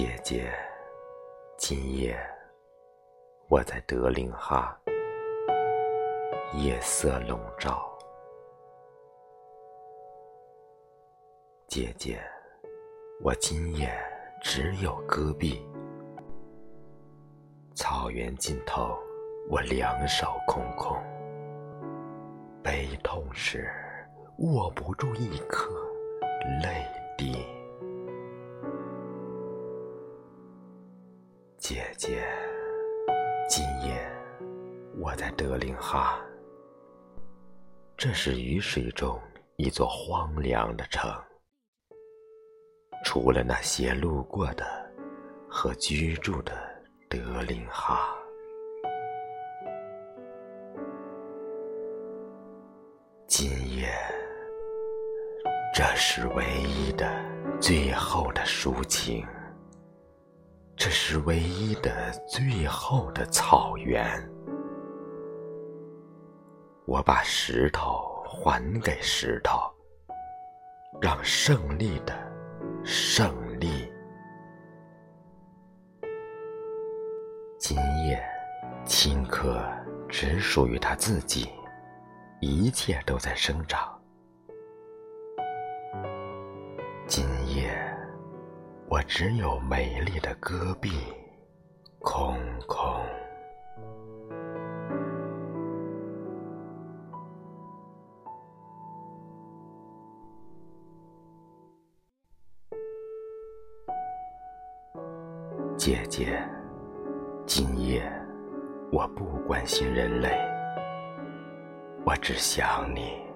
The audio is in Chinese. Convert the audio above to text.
姐姐，今夜我在德令哈，夜色笼罩。姐姐，我今夜只有戈壁，草原尽头，我两手空空，悲痛时握不住一颗泪姐姐，今夜我在德令哈，这是雨水中一座荒凉的城，除了那些路过的和居住的德令哈。今夜，这是唯一的、最后的抒情。这是唯一的、最后的草原。我把石头还给石头，让胜利的胜利。今夜，青稞只属于他自己，一切都在生长。我只有美丽的戈壁，空空。姐姐，今夜我不关心人类，我只想你。